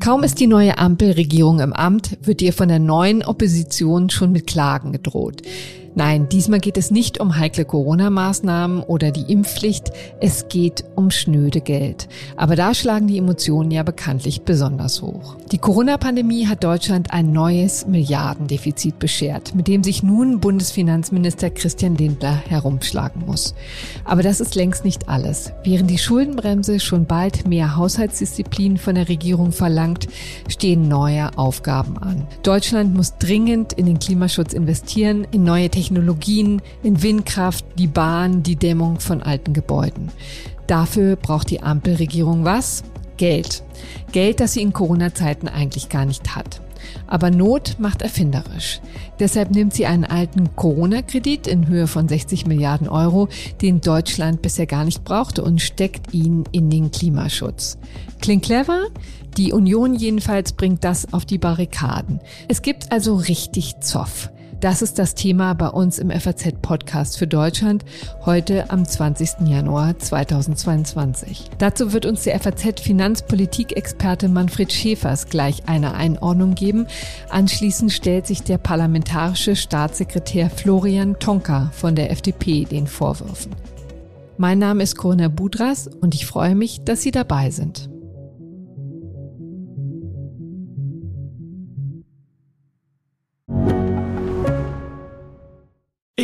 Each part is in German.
Kaum ist die neue Ampelregierung im Amt, wird ihr von der neuen Opposition schon mit Klagen gedroht. Nein, diesmal geht es nicht um heikle Corona-Maßnahmen oder die Impfpflicht, es geht um schnöde Geld. Aber da schlagen die Emotionen ja bekanntlich besonders hoch. Die Corona-Pandemie hat Deutschland ein neues Milliardendefizit beschert, mit dem sich nun Bundesfinanzminister Christian Lindner herumschlagen muss. Aber das ist längst nicht alles. Während die Schuldenbremse schon bald mehr Haushaltsdisziplin von der Regierung verlangt, stehen neue Aufgaben an. Deutschland muss dringend in den Klimaschutz investieren, in neue Technologien Technologien, in Windkraft, die Bahn, die Dämmung von alten Gebäuden. Dafür braucht die Ampelregierung was? Geld. Geld, das sie in Corona-Zeiten eigentlich gar nicht hat. Aber Not macht erfinderisch. Deshalb nimmt sie einen alten Corona-Kredit in Höhe von 60 Milliarden Euro, den Deutschland bisher gar nicht brauchte, und steckt ihn in den Klimaschutz. Klingt clever? Die Union jedenfalls bringt das auf die Barrikaden. Es gibt also richtig Zoff. Das ist das Thema bei uns im FAZ-Podcast für Deutschland heute am 20. Januar 2022. Dazu wird uns der FAZ-Finanzpolitik-Experte Manfred Schäfers gleich eine Einordnung geben. Anschließend stellt sich der parlamentarische Staatssekretär Florian Tonka von der FDP den Vorwürfen. Mein Name ist Corinna Budras und ich freue mich, dass Sie dabei sind.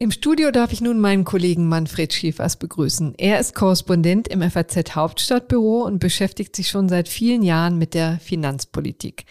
Im Studio darf ich nun meinen Kollegen Manfred Schiefers begrüßen. Er ist Korrespondent im FAZ Hauptstadtbüro und beschäftigt sich schon seit vielen Jahren mit der Finanzpolitik.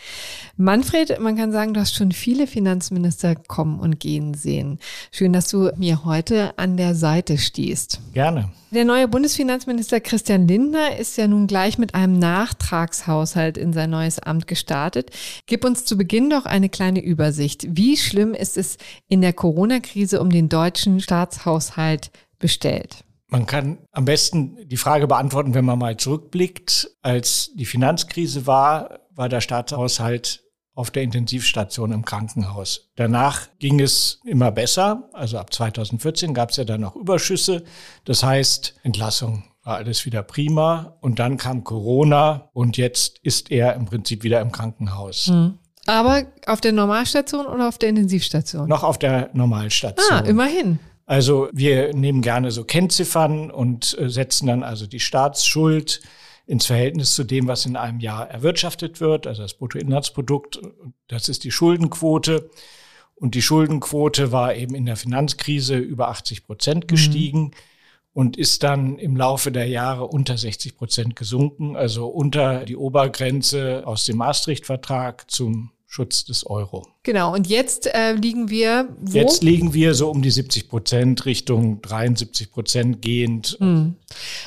Manfred, man kann sagen, du hast schon viele Finanzminister kommen und gehen sehen. Schön, dass du mir heute an der Seite stehst. Gerne. Der neue Bundesfinanzminister Christian Lindner ist ja nun gleich mit einem Nachtragshaushalt in sein neues Amt gestartet. Gib uns zu Beginn doch eine kleine Übersicht. Wie schlimm ist es in der Corona-Krise um den deutschen Staatshaushalt bestellt? Man kann am besten die Frage beantworten, wenn man mal zurückblickt. Als die Finanzkrise war, war der Staatshaushalt auf der Intensivstation im Krankenhaus. Danach ging es immer besser. Also ab 2014 gab es ja dann noch Überschüsse. Das heißt, Entlassung war alles wieder prima. Und dann kam Corona und jetzt ist er im Prinzip wieder im Krankenhaus. Mhm. Aber auf der Normalstation oder auf der Intensivstation? Noch auf der Normalstation. Ah, immerhin. Also wir nehmen gerne so Kennziffern und äh, setzen dann also die Staatsschuld ins Verhältnis zu dem, was in einem Jahr erwirtschaftet wird, also das Bruttoinlandsprodukt, das ist die Schuldenquote. Und die Schuldenquote war eben in der Finanzkrise über 80 Prozent mhm. gestiegen mhm. und ist dann im Laufe der Jahre unter 60 Prozent gesunken, also unter die Obergrenze aus dem Maastricht-Vertrag zum Schutz des Euro. Genau, und jetzt äh, liegen wir wo? Jetzt liegen wir so um die 70 Prozent, Richtung 73 Prozent gehend. Hm.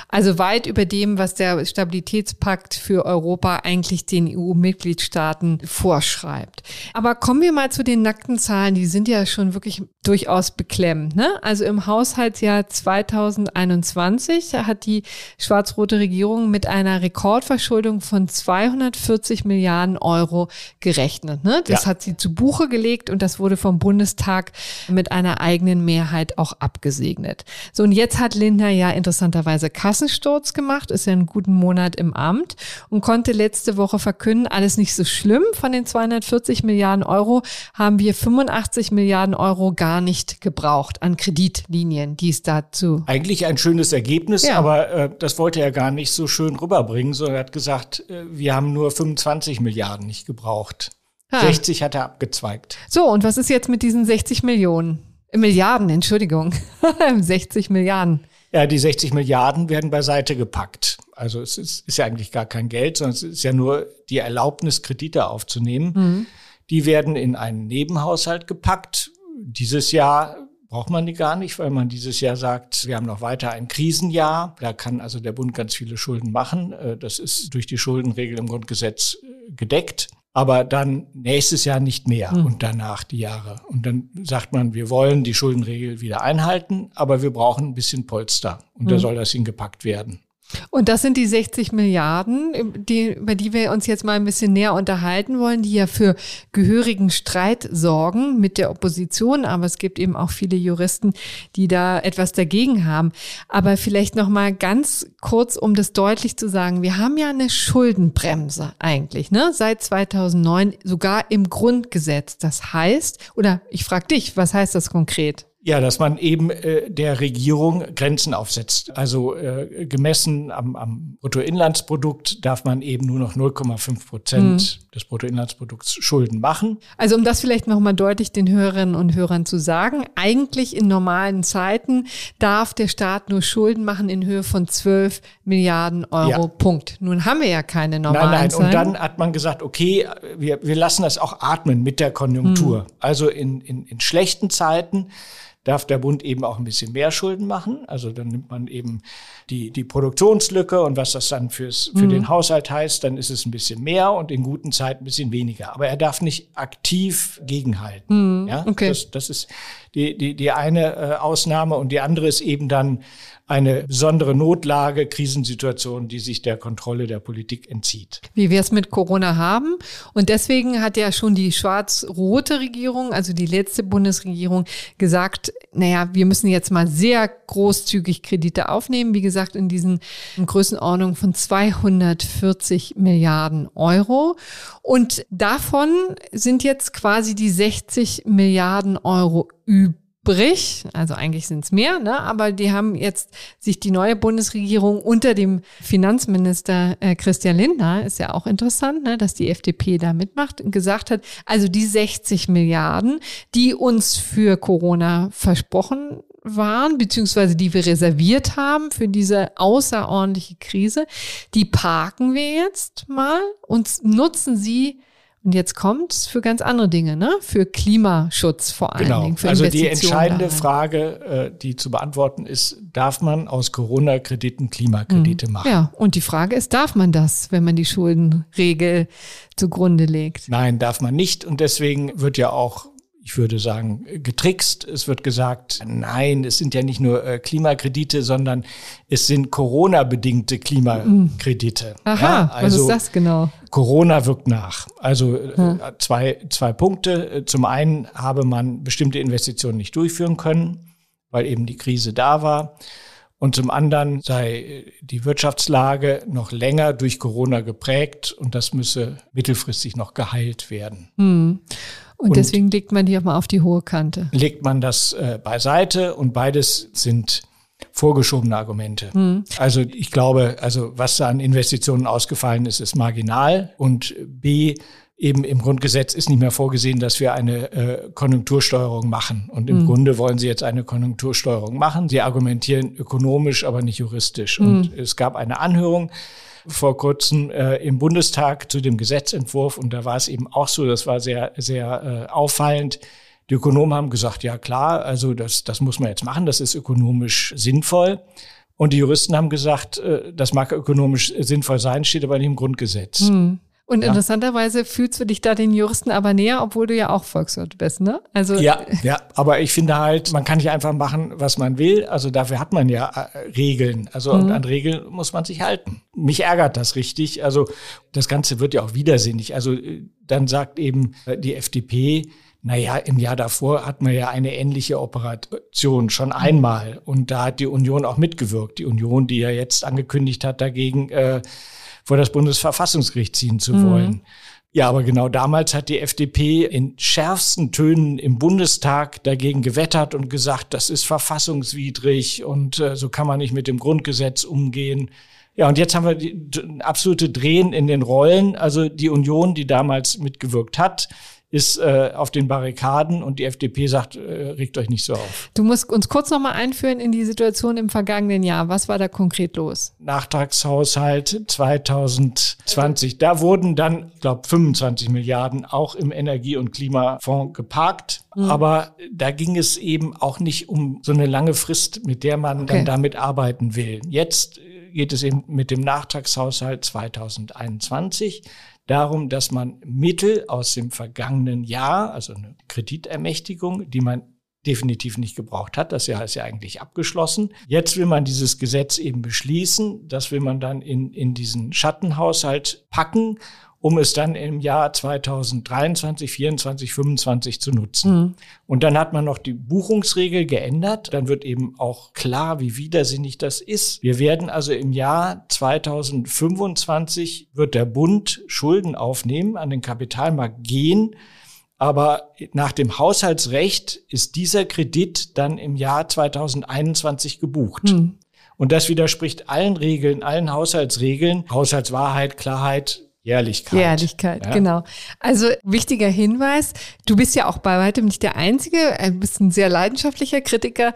Also weit über dem, was der Stabilitätspakt für Europa eigentlich den EU-Mitgliedstaaten vorschreibt. Aber kommen wir mal zu den nackten Zahlen, die sind ja schon wirklich durchaus beklemmend. Ne? Also im Haushaltsjahr 2021 hat die schwarz-rote Regierung mit einer Rekordverschuldung von 240 Milliarden Euro gerechnet. Ne? Das ja. hat sie zu Buch Buche gelegt und das wurde vom Bundestag mit einer eigenen Mehrheit auch abgesegnet. So, und jetzt hat Lindner ja interessanterweise Kassensturz gemacht, ist ja einen guten Monat im Amt und konnte letzte Woche verkünden, alles nicht so schlimm. Von den 240 Milliarden Euro haben wir 85 Milliarden Euro gar nicht gebraucht an Kreditlinien, die es dazu. Eigentlich ein schönes Ergebnis, ja. aber äh, das wollte er gar nicht so schön rüberbringen, sondern er hat gesagt, äh, wir haben nur 25 Milliarden nicht gebraucht. Ha. 60 hat er abgezweigt. So, und was ist jetzt mit diesen 60 Millionen? Äh, Milliarden, Entschuldigung. 60 Milliarden. Ja, die 60 Milliarden werden beiseite gepackt. Also es ist, ist, ja eigentlich gar kein Geld, sondern es ist ja nur die Erlaubnis, Kredite aufzunehmen. Mhm. Die werden in einen Nebenhaushalt gepackt, dieses Jahr braucht man die gar nicht, weil man dieses Jahr sagt, wir haben noch weiter ein Krisenjahr. Da kann also der Bund ganz viele Schulden machen. Äh, das ist durch die Schuldenregel im Grundgesetz äh, gedeckt. Aber dann nächstes Jahr nicht mehr mhm. und danach die Jahre. Und dann sagt man, wir wollen die Schuldenregel wieder einhalten, aber wir brauchen ein bisschen Polster. Und mhm. da hm. soll das hingepackt werden. Und das sind die 60 Milliarden, die, über die wir uns jetzt mal ein bisschen näher unterhalten wollen, die ja für gehörigen Streit sorgen mit der Opposition. Aber es gibt eben auch viele Juristen, die da etwas dagegen haben. Aber vielleicht noch mal ganz kurz, um das deutlich zu sagen. Wir haben ja eine Schuldenbremse eigentlich, ne? Seit 2009 sogar im Grundgesetz. Das heißt, oder ich frage dich, was heißt das konkret? Ja, dass man eben äh, der Regierung Grenzen aufsetzt. Also äh, gemessen am, am Bruttoinlandsprodukt darf man eben nur noch 0,5 Prozent mhm. des Bruttoinlandsprodukts Schulden machen. Also um das vielleicht nochmal deutlich den Hörerinnen und Hörern zu sagen, eigentlich in normalen Zeiten darf der Staat nur Schulden machen in Höhe von 12 Milliarden Euro. Ja. Punkt. Nun haben wir ja keine normalen nein, nein. Zeiten. Und dann hat man gesagt, okay, wir, wir lassen das auch atmen mit der Konjunktur. Mhm. Also in, in, in schlechten Zeiten darf der Bund eben auch ein bisschen mehr Schulden machen. Also dann nimmt man eben die, die Produktionslücke und was das dann fürs, für mhm. den Haushalt heißt, dann ist es ein bisschen mehr und in guten Zeiten ein bisschen weniger. Aber er darf nicht aktiv gegenhalten. Mhm. Ja, okay. das, das ist die, die, die eine äh, Ausnahme und die andere ist eben dann eine besondere Notlage, Krisensituation, die sich der Kontrolle der Politik entzieht. Wie wir es mit Corona haben. Und deswegen hat ja schon die schwarz-rote Regierung, also die letzte Bundesregierung, gesagt, naja, wir müssen jetzt mal sehr großzügig Kredite aufnehmen. Wie gesagt, in diesen Größenordnungen von 240 Milliarden Euro. Und davon sind jetzt quasi die 60 Milliarden Euro übrig übrig, also eigentlich sind es mehr, ne? aber die haben jetzt sich die neue Bundesregierung unter dem Finanzminister äh, Christian Lindner, ist ja auch interessant, ne? dass die FDP da mitmacht, und gesagt hat, also die 60 Milliarden, die uns für Corona versprochen waren, beziehungsweise die wir reserviert haben für diese außerordentliche Krise, die parken wir jetzt mal und nutzen sie und jetzt kommt es für ganz andere Dinge, ne? Für Klimaschutz vor allen genau. Dingen. Für also die entscheidende daran. Frage, äh, die zu beantworten ist, darf man aus Corona-Krediten Klimakredite mhm. machen? Ja, und die Frage ist, darf man das, wenn man die Schuldenregel zugrunde legt? Nein, darf man nicht. Und deswegen wird ja auch ich würde sagen, getrickst. Es wird gesagt, nein, es sind ja nicht nur äh, Klimakredite, sondern es sind Corona-bedingte Klimakredite. Aha, ja, also was ist also das genau? Corona wirkt nach. Also hm. zwei, zwei Punkte. Zum einen habe man bestimmte Investitionen nicht durchführen können, weil eben die Krise da war. Und zum anderen sei die Wirtschaftslage noch länger durch Corona geprägt und das müsse mittelfristig noch geheilt werden. Hm. Und, und, deswegen legt man die auch mal auf die hohe Kante. Legt man das äh, beiseite und beides sind vorgeschobene Argumente. Hm. Also ich glaube, also was da an Investitionen ausgefallen ist, ist marginal und B eben im Grundgesetz ist nicht mehr vorgesehen, dass wir eine äh, Konjunktursteuerung machen. Und im mhm. Grunde wollen sie jetzt eine Konjunktursteuerung machen. Sie argumentieren ökonomisch, aber nicht juristisch. Mhm. Und es gab eine Anhörung vor kurzem äh, im Bundestag zu dem Gesetzentwurf und da war es eben auch so, das war sehr, sehr äh, auffallend. Die Ökonomen haben gesagt, ja klar, also das, das muss man jetzt machen, das ist ökonomisch sinnvoll. Und die Juristen haben gesagt, äh, das mag ökonomisch sinnvoll sein, steht aber nicht im Grundgesetz. Mhm. Und ja. interessanterweise fühlst du dich da den Juristen aber näher, obwohl du ja auch Volkswirt bist, ne? Also ja, ja, aber ich finde halt, man kann nicht einfach machen, was man will. Also dafür hat man ja äh, Regeln. Also mhm. an Regeln muss man sich halten. Mich ärgert das richtig. Also das Ganze wird ja auch widersinnig. Also äh, dann sagt eben äh, die FDP, naja, im Jahr davor hat man ja eine ähnliche Operation schon einmal. Und da hat die Union auch mitgewirkt. Die Union, die ja jetzt angekündigt hat, dagegen äh, vor das Bundesverfassungsgericht ziehen zu mhm. wollen. Ja, aber genau damals hat die FDP in schärfsten Tönen im Bundestag dagegen gewettert und gesagt, das ist verfassungswidrig und äh, so kann man nicht mit dem Grundgesetz umgehen. Ja, und jetzt haben wir die, absolute Drehen in den Rollen. Also die Union, die damals mitgewirkt hat, ist äh, auf den Barrikaden und die FDP sagt, äh, regt euch nicht so auf. Du musst uns kurz nochmal einführen in die Situation im vergangenen Jahr. Was war da konkret los? Nachtragshaushalt 2020. Da wurden dann, ich glaube, 25 Milliarden auch im Energie- und Klimafonds geparkt. Mhm. Aber da ging es eben auch nicht um so eine lange Frist, mit der man okay. dann damit arbeiten will. Jetzt geht es eben mit dem Nachtragshaushalt 2021 darum, dass man Mittel aus dem vergangenen Jahr, also eine Kreditermächtigung, die man definitiv nicht gebraucht hat. Das Jahr ist ja eigentlich abgeschlossen. Jetzt will man dieses Gesetz eben beschließen. Das will man dann in, in diesen Schattenhaushalt packen um es dann im Jahr 2023, 24, 25 zu nutzen. Mhm. Und dann hat man noch die Buchungsregel geändert. Dann wird eben auch klar, wie widersinnig das ist. Wir werden also im Jahr 2025 wird der Bund Schulden aufnehmen, an den Kapitalmarkt gehen. Aber nach dem Haushaltsrecht ist dieser Kredit dann im Jahr 2021 gebucht. Mhm. Und das widerspricht allen Regeln, allen Haushaltsregeln. Haushaltswahrheit, Klarheit, Jährlichkeit. Jährlichkeit, ja? genau. Also wichtiger Hinweis, du bist ja auch bei weitem nicht der Einzige, du bist ein sehr leidenschaftlicher Kritiker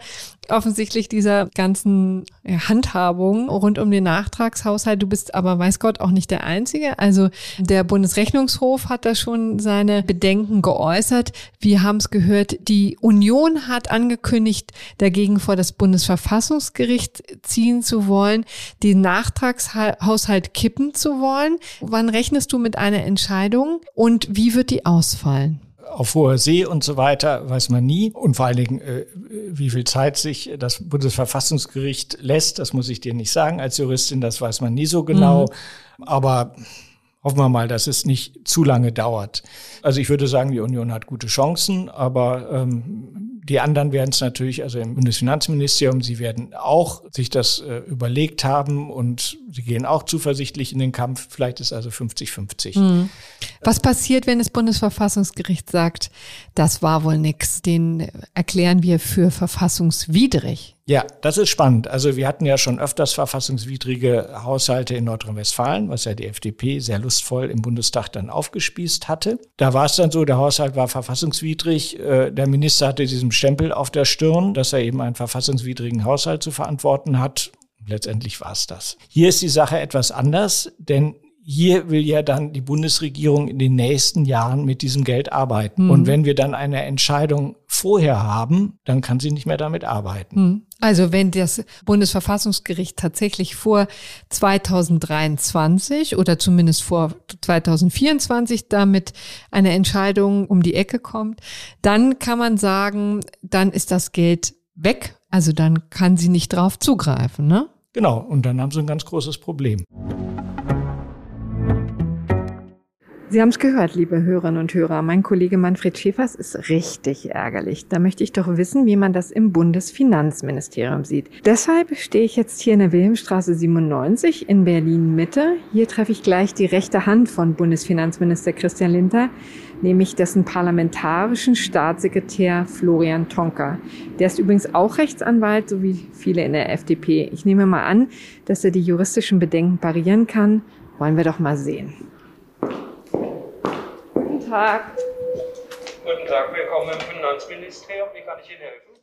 offensichtlich dieser ganzen Handhabung rund um den Nachtragshaushalt. Du bist aber, weiß Gott, auch nicht der Einzige. Also der Bundesrechnungshof hat da schon seine Bedenken geäußert. Wir haben es gehört, die Union hat angekündigt, dagegen vor das Bundesverfassungsgericht ziehen zu wollen, den Nachtragshaushalt kippen zu wollen. Wann rechnest du mit einer Entscheidung und wie wird die ausfallen? Auf hoher See und so weiter, weiß man nie. Und vor allen Dingen, äh, wie viel Zeit sich das Bundesverfassungsgericht lässt, das muss ich dir nicht sagen als Juristin, das weiß man nie so genau. Mhm. Aber hoffen wir mal, dass es nicht zu lange dauert. Also ich würde sagen, die Union hat gute Chancen, aber ähm, die anderen werden es natürlich, also im Bundesfinanzministerium, sie werden auch sich das äh, überlegt haben und sie gehen auch zuversichtlich in den Kampf. Vielleicht ist also 50-50. Mhm. Was passiert, wenn das Bundesverfassungsgericht sagt, das war wohl nix, den erklären wir für verfassungswidrig? Ja, das ist spannend. Also wir hatten ja schon öfters verfassungswidrige Haushalte in Nordrhein-Westfalen, was ja die FDP sehr lustvoll im Bundestag dann aufgespießt hatte. Da war es dann so, der Haushalt war verfassungswidrig. Äh, der Minister hatte diesen Stempel auf der Stirn, dass er eben einen verfassungswidrigen Haushalt zu verantworten hat. Letztendlich war es das. Hier ist die Sache etwas anders, denn hier will ja dann die Bundesregierung in den nächsten Jahren mit diesem Geld arbeiten. Mhm. Und wenn wir dann eine Entscheidung vorher haben, dann kann sie nicht mehr damit arbeiten. Mhm. Also wenn das Bundesverfassungsgericht tatsächlich vor 2023 oder zumindest vor 2024 damit eine Entscheidung um die Ecke kommt, dann kann man sagen, dann ist das Geld weg. Also dann kann sie nicht drauf zugreifen, ne? Genau. Und dann haben sie ein ganz großes Problem. Sie haben es gehört, liebe Hörerinnen und Hörer. Mein Kollege Manfred Schäfers ist richtig ärgerlich. Da möchte ich doch wissen, wie man das im Bundesfinanzministerium sieht. Deshalb stehe ich jetzt hier in der Wilhelmstraße 97 in Berlin Mitte. Hier treffe ich gleich die rechte Hand von Bundesfinanzminister Christian Linter, nämlich dessen parlamentarischen Staatssekretär Florian Tonka. Der ist übrigens auch Rechtsanwalt, so wie viele in der FDP. Ich nehme mal an, dass er die juristischen Bedenken parieren kann. Wollen wir doch mal sehen. Tag. Guten Tag, willkommen im Finanzministerium. Wie kann ich Ihnen helfen?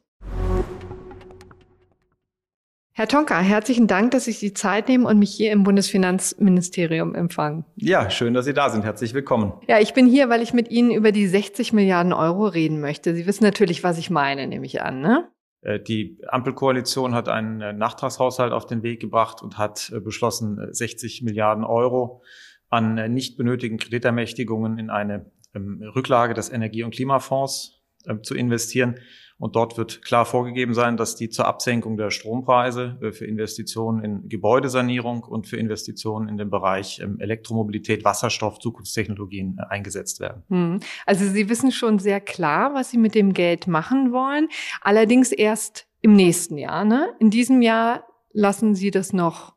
Herr Tonka, herzlichen Dank, dass Sie sich die Zeit nehmen und mich hier im Bundesfinanzministerium empfangen. Ja, schön, dass Sie da sind. Herzlich willkommen. Ja, ich bin hier, weil ich mit Ihnen über die 60 Milliarden Euro reden möchte. Sie wissen natürlich, was ich meine, nehme ich an, ne? Äh, die Ampelkoalition hat einen äh, Nachtragshaushalt auf den Weg gebracht und hat äh, beschlossen, 60 Milliarden Euro an nicht benötigten Kreditermächtigungen in eine ähm, Rücklage des Energie- und Klimafonds ähm, zu investieren. Und dort wird klar vorgegeben sein, dass die zur Absenkung der Strompreise äh, für Investitionen in Gebäudesanierung und für Investitionen in den Bereich ähm, Elektromobilität, Wasserstoff, Zukunftstechnologien äh, eingesetzt werden. Hm. Also Sie wissen schon sehr klar, was Sie mit dem Geld machen wollen. Allerdings erst im nächsten Jahr. Ne? In diesem Jahr lassen Sie das noch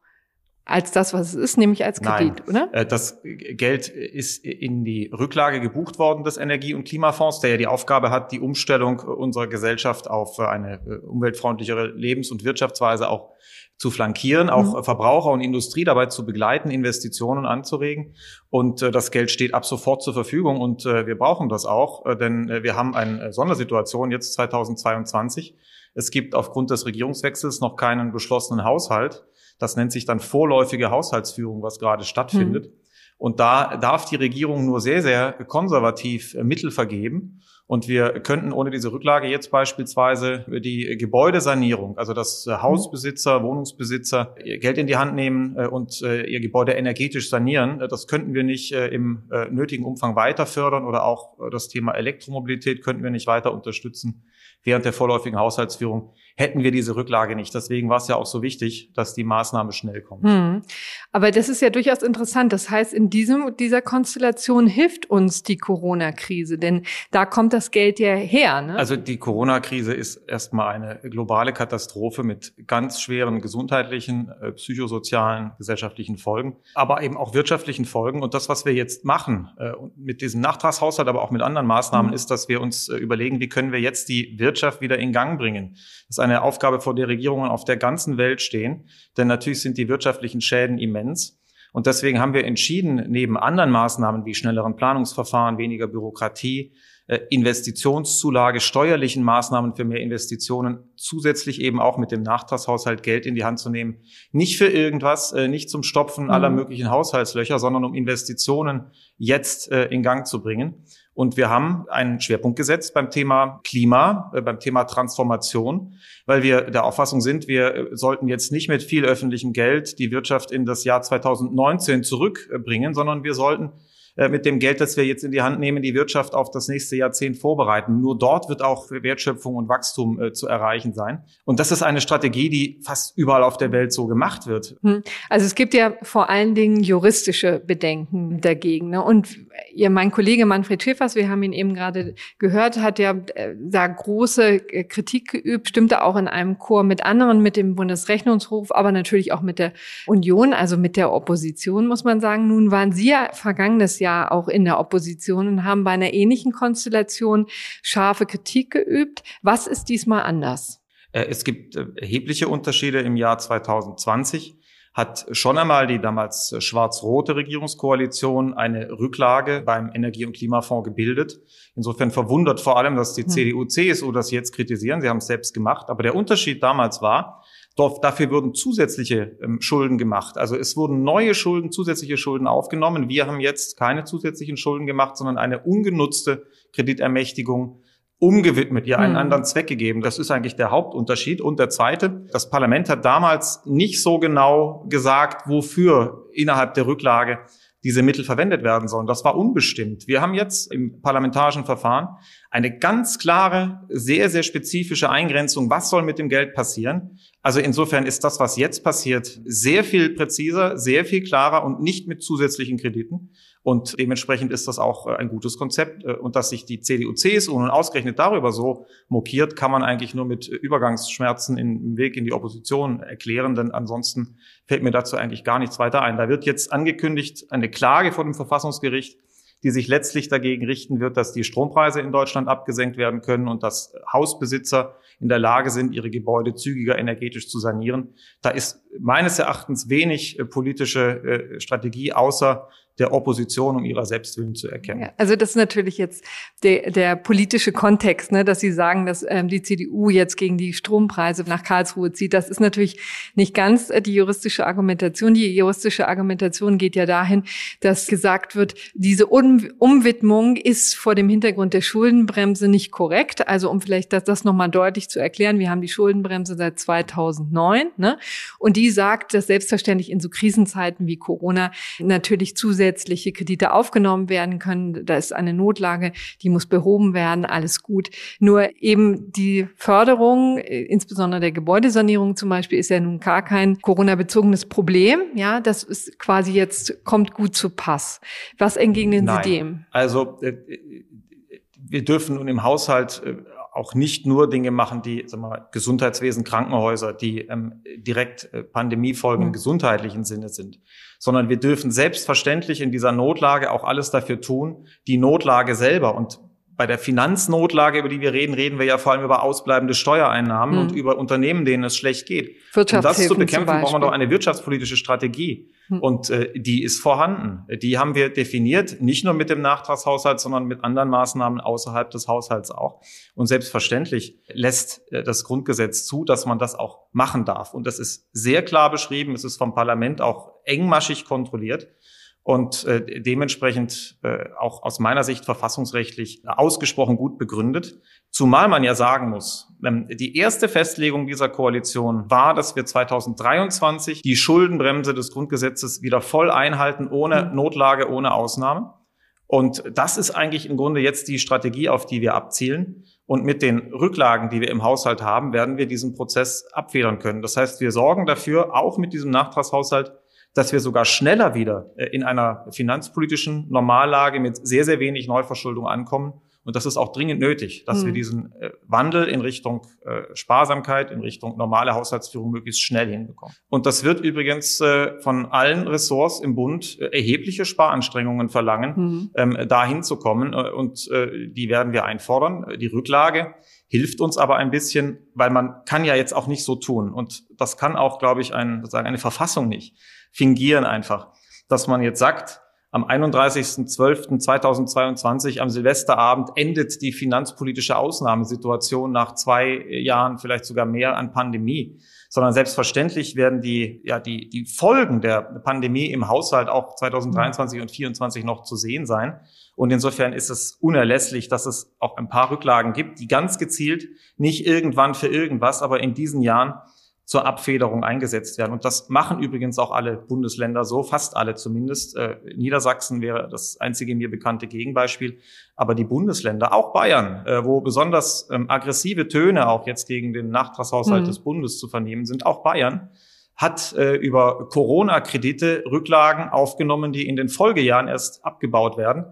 als das, was es ist, nämlich als Kredit, Nein. oder? Äh, das Geld ist in die Rücklage gebucht worden des Energie- und Klimafonds, der ja die Aufgabe hat, die Umstellung unserer Gesellschaft auf eine äh, umweltfreundlichere Lebens- und Wirtschaftsweise auch zu flankieren, auch mhm. Verbraucher und Industrie dabei zu begleiten, Investitionen anzuregen. Und äh, das Geld steht ab sofort zur Verfügung und äh, wir brauchen das auch, äh, denn äh, wir haben eine Sondersituation jetzt 2022. Es gibt aufgrund des Regierungswechsels noch keinen beschlossenen Haushalt. Das nennt sich dann vorläufige Haushaltsführung, was gerade stattfindet. Mhm. Und da darf die Regierung nur sehr, sehr konservativ äh, Mittel vergeben. Und wir könnten ohne diese Rücklage jetzt beispielsweise die Gebäudesanierung, also dass äh, Hausbesitzer, Wohnungsbesitzer Geld in die Hand nehmen äh, und ihr Gebäude energetisch sanieren. Das könnten wir nicht im nötigen Umfang weiter fördern oder auch das Thema Elektromobilität könnten wir nicht weiter unterstützen während der vorläufigen Haushaltsführung hätten wir diese Rücklage nicht. Deswegen war es ja auch so wichtig, dass die Maßnahme schnell kommt. Hm. Aber das ist ja durchaus interessant. Das heißt, in diesem, dieser Konstellation hilft uns die Corona-Krise, denn da kommt das Geld ja her. Ne? Also die Corona-Krise ist erstmal eine globale Katastrophe mit ganz schweren gesundheitlichen, äh, psychosozialen, gesellschaftlichen Folgen, aber eben auch wirtschaftlichen Folgen. Und das, was wir jetzt machen, äh, mit diesem Nachtragshaushalt, aber auch mit anderen Maßnahmen, mhm. ist, dass wir uns äh, überlegen, wie können wir jetzt die Wirtschaft wieder in Gang bringen. Das ist eine Aufgabe, vor der Regierungen auf der ganzen Welt stehen, denn natürlich sind die wirtschaftlichen Schäden immens. Und deswegen haben wir entschieden, neben anderen Maßnahmen wie schnelleren Planungsverfahren, weniger Bürokratie, äh, Investitionszulage, steuerlichen Maßnahmen für mehr Investitionen, zusätzlich eben auch mit dem Nachtragshaushalt Geld in die Hand zu nehmen. Nicht für irgendwas, äh, nicht zum Stopfen aller mhm. möglichen Haushaltslöcher, sondern um Investitionen jetzt äh, in Gang zu bringen. Und wir haben einen Schwerpunkt gesetzt beim Thema Klima, äh, beim Thema Transformation, weil wir der Auffassung sind, wir äh, sollten jetzt nicht mit viel öffentlichem Geld die Wirtschaft in das Jahr 2019 zurückbringen, sondern wir sollten äh, mit dem Geld, das wir jetzt in die Hand nehmen, die Wirtschaft auf das nächste Jahrzehnt vorbereiten. Nur dort wird auch Wertschöpfung und Wachstum äh, zu erreichen sein. Und das ist eine Strategie, die fast überall auf der Welt so gemacht wird. Hm. Also es gibt ja vor allen Dingen juristische Bedenken dagegen. Ne? Und ihr, mein Kollege Manfred Schiffers, wir haben ihn eben gerade gehört, hat ja äh, da große Kritik geübt, stimmte auch in einem Chor mit anderen, mit dem Bundesrechnungshof, aber natürlich auch mit der Union, also mit der Opposition, muss man sagen. Nun waren Sie ja vergangenes Jahr ja auch in der Opposition und haben bei einer ähnlichen Konstellation scharfe Kritik geübt. Was ist diesmal anders? Äh, es gibt äh, erhebliche Unterschiede im Jahr 2020 hat schon einmal die damals äh, schwarz-rote Regierungskoalition eine Rücklage beim Energie- und Klimafonds gebildet. Insofern verwundert vor allem, dass die hm. CDU, CSU das jetzt kritisieren. Sie haben es selbst gemacht. Aber der Unterschied damals war, Dafür wurden zusätzliche ähm, Schulden gemacht. Also es wurden neue Schulden, zusätzliche Schulden aufgenommen. Wir haben jetzt keine zusätzlichen Schulden gemacht, sondern eine ungenutzte Kreditermächtigung umgewidmet, ihr einen mhm. anderen Zweck gegeben. Das ist eigentlich der Hauptunterschied. Und der zweite, das Parlament hat damals nicht so genau gesagt, wofür innerhalb der Rücklage diese Mittel verwendet werden sollen. Das war unbestimmt. Wir haben jetzt im parlamentarischen Verfahren eine ganz klare, sehr, sehr spezifische Eingrenzung, was soll mit dem Geld passieren. Also insofern ist das, was jetzt passiert, sehr viel präziser, sehr viel klarer und nicht mit zusätzlichen Krediten. Und dementsprechend ist das auch äh, ein gutes Konzept. Äh, und dass sich die CDU, CSU nun ausgerechnet darüber so mokiert, kann man eigentlich nur mit Übergangsschmerzen im Weg in die Opposition erklären, denn ansonsten fällt mir dazu eigentlich gar nichts weiter ein. Da wird jetzt angekündigt eine Klage vor dem Verfassungsgericht, die sich letztlich dagegen richten wird, dass die Strompreise in Deutschland abgesenkt werden können und dass Hausbesitzer in der Lage sind, ihre Gebäude zügiger energetisch zu sanieren. Da ist meines Erachtens wenig äh, politische Strategie, außer der Opposition, um ihrer Selbstwillen zu erkennen. Ja, also das ist natürlich jetzt der, der politische Kontext, ne, dass Sie sagen, dass ähm, die CDU jetzt gegen die Strompreise nach Karlsruhe zieht. Das ist natürlich nicht ganz äh, die juristische Argumentation. Die juristische Argumentation geht ja dahin, dass gesagt wird, diese um Umwidmung ist vor dem Hintergrund der Schuldenbremse nicht korrekt. Also um vielleicht das, das nochmal deutlich zu erklären, wir haben die Schuldenbremse seit 2009 ne, und die sagt, dass selbstverständlich in so Krisenzeiten wie Corona natürlich zusätzlich zusätzliche Kredite aufgenommen werden können. Da ist eine Notlage, die muss behoben werden, alles gut. Nur eben die Förderung, äh, insbesondere der Gebäudesanierung zum Beispiel, ist ja nun gar kein Corona-bezogenes Problem. Ja, das ist quasi jetzt, kommt gut zu Pass. Was entgegnen Nein. Sie dem? Also, äh, wir dürfen nun im Haushalt äh, auch nicht nur Dinge machen, die sagen wir, mal, Gesundheitswesen, Krankenhäuser, die ähm, direkt äh, Pandemiefolgen im gesundheitlichen Sinne sind, sondern wir dürfen selbstverständlich in dieser Notlage auch alles dafür tun, die Notlage selber und bei der Finanznotlage, über die wir reden, reden wir ja vor allem über ausbleibende Steuereinnahmen mhm. und über Unternehmen, denen es schlecht geht. Um das zu bekämpfen, braucht man doch eine wirtschaftspolitische Strategie. Mhm. Und äh, die ist vorhanden. Die haben wir definiert, nicht nur mit dem Nachtragshaushalt, sondern mit anderen Maßnahmen außerhalb des Haushalts auch. Und selbstverständlich lässt äh, das Grundgesetz zu, dass man das auch machen darf. Und das ist sehr klar beschrieben. Es ist vom Parlament auch engmaschig kontrolliert und äh, dementsprechend äh, auch aus meiner Sicht verfassungsrechtlich ausgesprochen gut begründet. Zumal man ja sagen muss, ähm, die erste Festlegung dieser Koalition war, dass wir 2023 die Schuldenbremse des Grundgesetzes wieder voll einhalten, ohne mhm. Notlage, ohne Ausnahme. Und das ist eigentlich im Grunde jetzt die Strategie, auf die wir abzielen. Und mit den Rücklagen, die wir im Haushalt haben, werden wir diesen Prozess abfedern können. Das heißt, wir sorgen dafür, auch mit diesem Nachtragshaushalt, dass wir sogar schneller wieder äh, in einer finanzpolitischen Normallage mit sehr, sehr wenig Neuverschuldung ankommen. Und das ist auch dringend nötig, dass mhm. wir diesen äh, Wandel in Richtung äh, Sparsamkeit, in Richtung normale Haushaltsführung möglichst schnell hinbekommen. Und das wird übrigens von allen Ressorts im Bund erhebliche Sparanstrengungen verlangen, mhm. Ähm, da hinzukommen. Und die werden wir einfordern. Die Rücklage hilft uns aber ein bisschen, weil man kann ja jetzt auch nicht so tun. Und das kann auch, glaube ich, ein, sozusagen eine Verfassung nicht fingieren einfach, dass man jetzt sagt, am 31.12.2022 am Silvesterabend endet die finanzpolitische Ausnahmesituation nach zwei Jahren, vielleicht sogar mehr an Pandemie, sondern selbstverständlich werden die, ja, die, die Folgen der Pandemie im Haushalt auch 2023 und 2024 noch zu sehen sein. Und insofern ist es unerlässlich, dass es auch ein paar Rücklagen gibt, die ganz gezielt nicht irgendwann für irgendwas, aber in diesen Jahren zur Abfederung eingesetzt werden. Und das machen übrigens auch alle Bundesländer so, fast alle zumindest. Äh, Niedersachsen wäre das einzige mir bekannte Gegenbeispiel. Aber die Bundesländer, auch Bayern, äh, wo besonders ähm, aggressive Töne auch jetzt gegen den Nachtragshaushalt mhm. des Bundes zu vernehmen sind, auch Bayern hat äh, über Corona-Kredite Rücklagen aufgenommen, die in den Folgejahren erst abgebaut werden.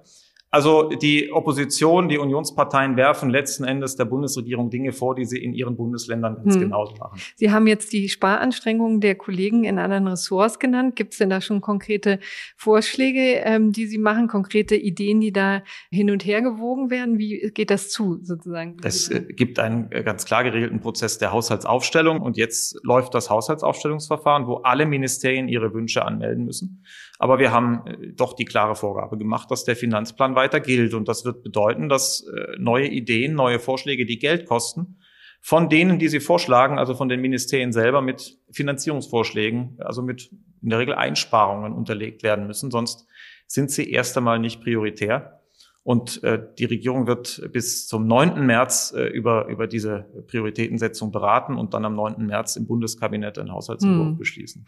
Also die Opposition, die Unionsparteien werfen letzten Endes der Bundesregierung Dinge vor, die sie in ihren Bundesländern ganz hm. genauso machen. Sie haben jetzt die Sparanstrengungen der Kollegen in anderen Ressorts genannt. Gibt es denn da schon konkrete Vorschläge, ähm, die Sie machen, konkrete Ideen, die da hin und her gewogen werden? Wie geht das zu sozusagen? Es äh, gibt einen äh, ganz klar geregelten Prozess der Haushaltsaufstellung und jetzt läuft das Haushaltsaufstellungsverfahren, wo alle Ministerien ihre Wünsche anmelden müssen. Aber wir haben äh, doch die klare Vorgabe gemacht, dass der Finanzplan weiter gilt. Und das wird bedeuten, dass äh, neue Ideen, neue Vorschläge, die Geld kosten, von denen, die sie vorschlagen, also von den Ministerien selber mit Finanzierungsvorschlägen, also mit in der Regel Einsparungen unterlegt werden müssen. Sonst sind sie erst einmal nicht prioritär. Und äh, die Regierung wird bis zum 9. März äh, über, über diese Prioritätensetzung beraten und dann am 9. März im Bundeskabinett einen Haushaltsentwurf hm. beschließen.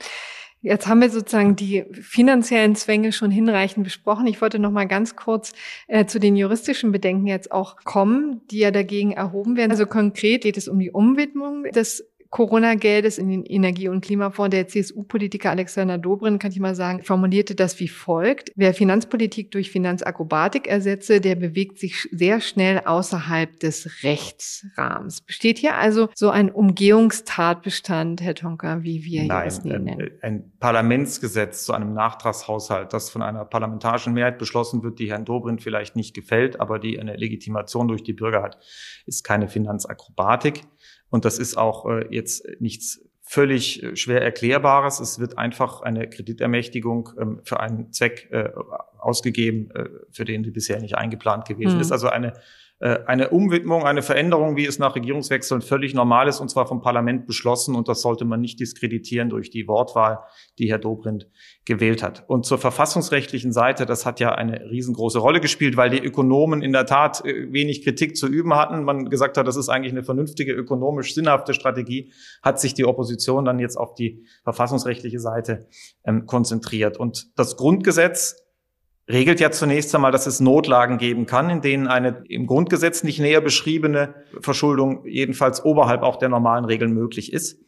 Jetzt haben wir sozusagen die finanziellen Zwänge schon hinreichend besprochen. Ich wollte noch mal ganz kurz äh, zu den juristischen Bedenken jetzt auch kommen, die ja dagegen erhoben werden. Also konkret geht es um die Umwidmung des Corona-Geldes in den Energie- und Klimafonds. Der CSU-Politiker Alexander Dobrin, kann ich mal sagen, formulierte das wie folgt. Wer Finanzpolitik durch Finanzakrobatik ersetze, der bewegt sich sehr schnell außerhalb des Rechtsrahmens. Besteht hier also so ein Umgehungstatbestand, Herr Tonka, wie wir Nein, es nennen? Ein, ein Parlamentsgesetz zu einem Nachtragshaushalt, das von einer parlamentarischen Mehrheit beschlossen wird, die Herrn Dobrin vielleicht nicht gefällt, aber die eine Legitimation durch die Bürger hat, ist keine Finanzakrobatik. Und das ist auch äh, jetzt nichts völlig äh, schwer erklärbares. Es wird einfach eine Kreditermächtigung ähm, für einen Zweck äh, ausgegeben, äh, für den die bisher nicht eingeplant gewesen mhm. ist. Also eine eine Umwidmung, eine Veränderung, wie es nach Regierungswechseln völlig normal ist, und zwar vom Parlament beschlossen. Und das sollte man nicht diskreditieren durch die Wortwahl, die Herr Dobrindt gewählt hat. Und zur verfassungsrechtlichen Seite, das hat ja eine riesengroße Rolle gespielt, weil die Ökonomen in der Tat äh, wenig Kritik zu üben hatten. Man gesagt hat, das ist eigentlich eine vernünftige, ökonomisch sinnhafte Strategie, hat sich die Opposition dann jetzt auf die verfassungsrechtliche Seite ähm, konzentriert. Und das Grundgesetz regelt ja zunächst einmal, dass es Notlagen geben kann, in denen eine im Grundgesetz nicht näher beschriebene Verschuldung jedenfalls oberhalb auch der normalen Regeln möglich ist.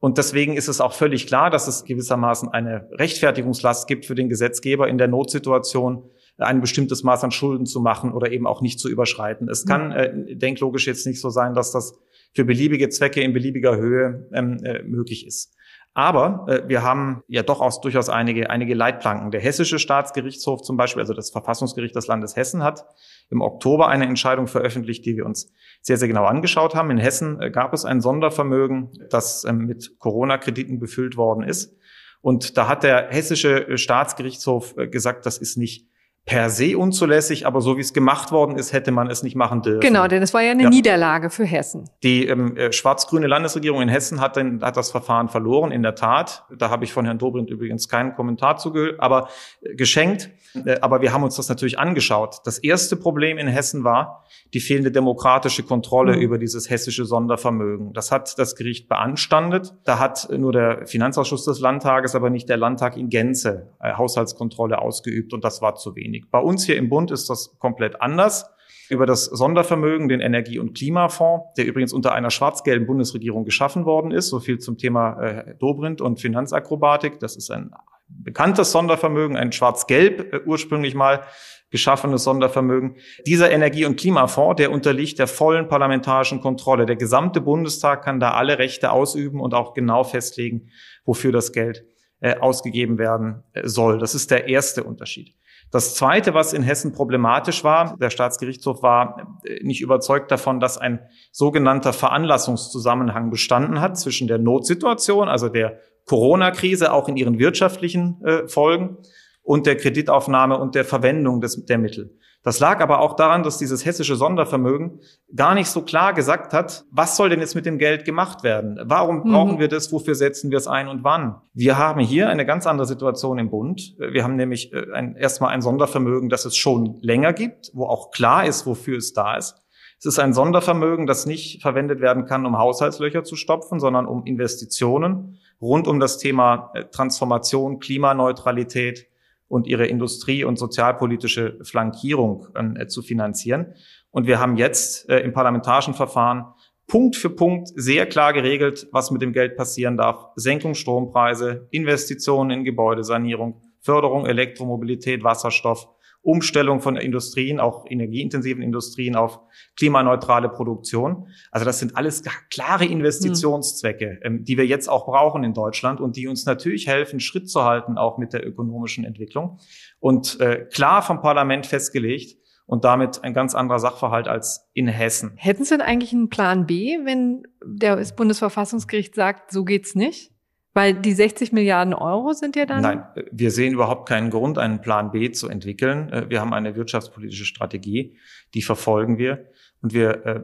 Und deswegen ist es auch völlig klar, dass es gewissermaßen eine Rechtfertigungslast gibt für den Gesetzgeber in der Notsituation ein bestimmtes Maß an Schulden zu machen oder eben auch nicht zu überschreiten. Es kann äh, denklogisch jetzt nicht so sein, dass das für beliebige Zwecke in beliebiger Höhe ähm, äh, möglich ist. Aber äh, wir haben ja doch auch durchaus einige, einige Leitplanken. Der Hessische Staatsgerichtshof zum Beispiel, also das Verfassungsgericht des Landes Hessen, hat im Oktober eine Entscheidung veröffentlicht, die wir uns sehr, sehr genau angeschaut haben. In Hessen äh, gab es ein Sondervermögen, das ähm, mit Corona-Krediten befüllt worden ist. Und da hat der Hessische Staatsgerichtshof äh, gesagt, das ist nicht per se unzulässig, aber so wie es gemacht worden ist, hätte man es nicht machen dürfen. Genau, denn es war ja eine ja. Niederlage für Hessen. Die ähm, äh, schwarz-grüne Landesregierung in Hessen hat, den, hat das Verfahren verloren, in der Tat. Da habe ich von Herrn Dobrindt übrigens keinen Kommentar zugehört, aber äh, geschenkt. Äh, aber wir haben uns das natürlich angeschaut. Das erste Problem in Hessen war die fehlende demokratische Kontrolle mhm. über dieses hessische Sondervermögen. Das hat das Gericht beanstandet. Da hat nur der Finanzausschuss des Landtages, aber nicht der Landtag in Gänze äh, Haushaltskontrolle ausgeübt und das war zu wenig wenig. Bei uns hier im Bund ist das komplett anders. Über das Sondervermögen, den Energie- und Klimafonds, der übrigens unter einer schwarz-gelben Bundesregierung geschaffen worden ist. So viel zum Thema äh, Dobrindt und Finanzakrobatik. Das ist ein bekanntes Sondervermögen, ein schwarz-gelb äh, ursprünglich mal geschaffenes Sondervermögen. Dieser Energie- und Klimafonds, der unterliegt der vollen parlamentarischen Kontrolle. Der gesamte Bundestag kann da alle Rechte ausüben und auch genau festlegen, wofür das Geld äh, ausgegeben werden äh, soll. Das ist der erste Unterschied. Das Zweite, was in Hessen problematisch war, der Staatsgerichtshof war äh, nicht überzeugt davon, dass ein sogenannter Veranlassungszusammenhang bestanden hat zwischen der Notsituation, also der Corona-Krise, auch in ihren wirtschaftlichen äh, Folgen, und der Kreditaufnahme und der Verwendung des, der Mittel. Das lag aber auch daran, dass dieses hessische Sondervermögen gar nicht so klar gesagt hat, was soll denn jetzt mit dem Geld gemacht werden? Warum mhm. brauchen wir das? Wofür setzen wir es ein und wann? Wir haben hier eine ganz andere Situation im Bund. Wir haben nämlich äh, ein, erstmal ein Sondervermögen, das es schon länger gibt, wo auch klar ist, wofür es da ist. Es ist ein Sondervermögen, das nicht verwendet werden kann, um Haushaltslöcher zu stopfen, sondern um Investitionen rund um das Thema äh, Transformation, Klimaneutralität, und ihre industrie- und sozialpolitische Flankierung äh, zu finanzieren. Und wir haben jetzt äh, im parlamentarischen Verfahren Punkt für Punkt sehr klar geregelt, was mit dem Geld passieren darf. Senkung Strompreise, Investitionen in Gebäudesanierung, Förderung Elektromobilität, Wasserstoff, Umstellung von Industrien, auch energieintensiven Industrien auf klimaneutrale Produktion. Also das sind alles klare Investitionszwecke, mhm. die wir jetzt auch brauchen in Deutschland und die uns natürlich helfen, Schritt zu halten, auch mit der ökonomischen Entwicklung. Und äh, klar vom Parlament festgelegt, und damit ein ganz anderer Sachverhalt als in Hessen. Hätten Sie denn eigentlich einen Plan B, wenn das Bundesverfassungsgericht sagt, so geht's nicht? Weil die 60 Milliarden Euro sind ja dann. Nein, wir sehen überhaupt keinen Grund, einen Plan B zu entwickeln. Äh, wir haben eine wirtschaftspolitische Strategie, die verfolgen wir. Und wir äh,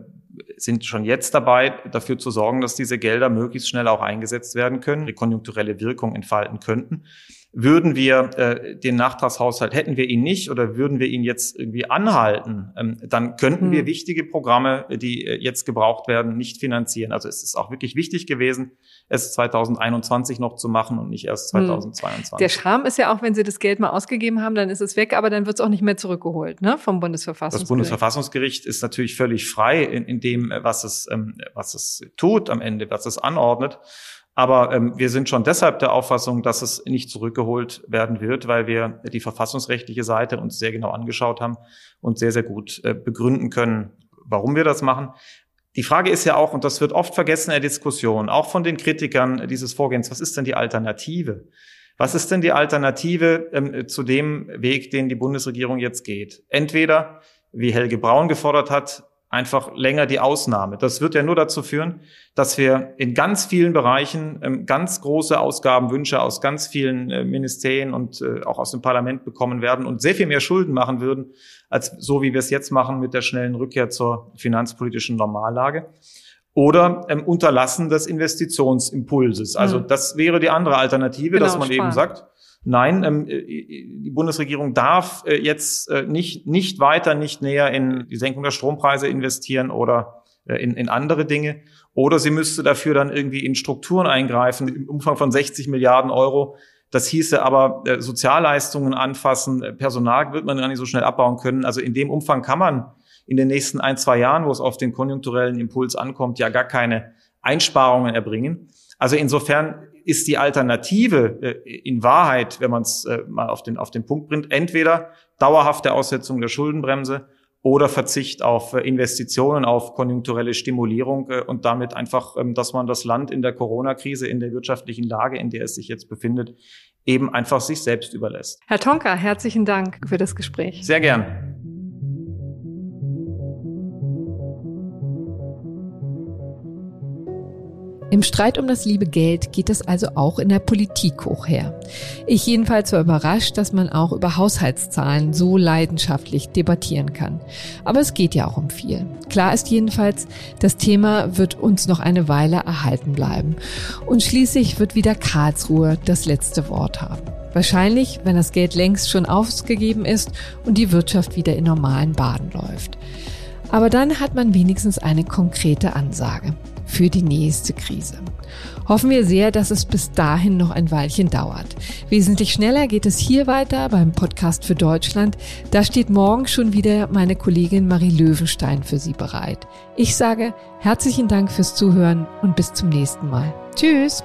sind schon jetzt dabei, dafür zu sorgen, dass diese Gelder möglichst schnell auch eingesetzt werden können, die konjunkturelle Wirkung entfalten könnten. Würden wir äh, den Nachtragshaushalt, hätten wir ihn nicht oder würden wir ihn jetzt irgendwie anhalten, ähm, dann könnten hm. wir wichtige Programme, die äh, jetzt gebraucht werden, nicht finanzieren. Also es ist auch wirklich wichtig gewesen, es 2021 noch zu machen und nicht erst 2022. Hm. Der Charme ist ja auch, wenn Sie das Geld mal ausgegeben haben, dann ist es weg, aber dann wird es auch nicht mehr zurückgeholt ne, vom Bundesverfassungsgericht. Das Bundesverfassungsgericht ist natürlich völlig frei in, in dem, was es, ähm, was es tut am Ende, was es anordnet. Aber ähm, wir sind schon deshalb der Auffassung, dass es nicht zurückgeholt werden wird, weil wir die verfassungsrechtliche Seite uns sehr genau angeschaut haben und sehr, sehr gut äh, begründen können, warum wir das machen. Die Frage ist ja auch, und das wird oft vergessen in der Diskussion, auch von den Kritikern dieses Vorgehens, was ist denn die Alternative? Was ist denn die Alternative ähm, zu dem Weg, den die Bundesregierung jetzt geht? Entweder, wie Helge Braun gefordert hat, einfach länger die Ausnahme. Das wird ja nur dazu führen, dass wir in ganz vielen Bereichen ähm, ganz große Ausgabenwünsche aus ganz vielen äh, Ministerien und äh, auch aus dem Parlament bekommen werden und sehr viel mehr Schulden machen würden, als so wie wir es jetzt machen mit der schnellen Rückkehr zur finanzpolitischen Normallage. Oder ähm, Unterlassen des Investitionsimpulses. Also mhm. das wäre die andere Alternative, genau, dass man sparen. eben sagt, Nein, ähm, äh, die Bundesregierung darf äh, jetzt äh, nicht, nicht weiter, nicht näher in die Senkung der Strompreise investieren oder äh, in, in andere Dinge. Oder sie müsste dafür dann irgendwie in Strukturen eingreifen im Umfang von 60 Milliarden Euro. Das hieße aber äh, Sozialleistungen anfassen, äh, Personal wird man gar nicht so schnell abbauen können. Also in dem Umfang kann man in den nächsten ein, zwei Jahren, wo es auf den konjunkturellen Impuls ankommt, ja gar keine Einsparungen erbringen. Also insofern ist die Alternative äh, in Wahrheit, wenn man es äh, mal auf den, auf den Punkt bringt, entweder dauerhafte Aussetzung der Schuldenbremse oder Verzicht auf äh, Investitionen, auf konjunkturelle Stimulierung äh, und damit einfach, ähm, dass man das Land in der Corona-Krise, in der wirtschaftlichen Lage, in der es sich jetzt befindet, eben einfach sich selbst überlässt. Herr Tonka, herzlichen Dank für das Gespräch. Sehr gern. Im Streit um das liebe Geld geht es also auch in der Politik hoch her. Ich jedenfalls war überrascht, dass man auch über Haushaltszahlen so leidenschaftlich debattieren kann. Aber es geht ja auch um viel. Klar ist jedenfalls, das Thema wird uns noch eine Weile erhalten bleiben. Und schließlich wird wieder Karlsruhe das letzte Wort haben. Wahrscheinlich, wenn das Geld längst schon ausgegeben ist und die Wirtschaft wieder in normalen Baden läuft. Aber dann hat man wenigstens eine konkrete Ansage für die nächste Krise. Hoffen wir sehr, dass es bis dahin noch ein Weilchen dauert. Wesentlich schneller geht es hier weiter beim Podcast für Deutschland. Da steht morgen schon wieder meine Kollegin Marie Löwenstein für Sie bereit. Ich sage herzlichen Dank fürs Zuhören und bis zum nächsten Mal. Tschüss!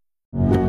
you.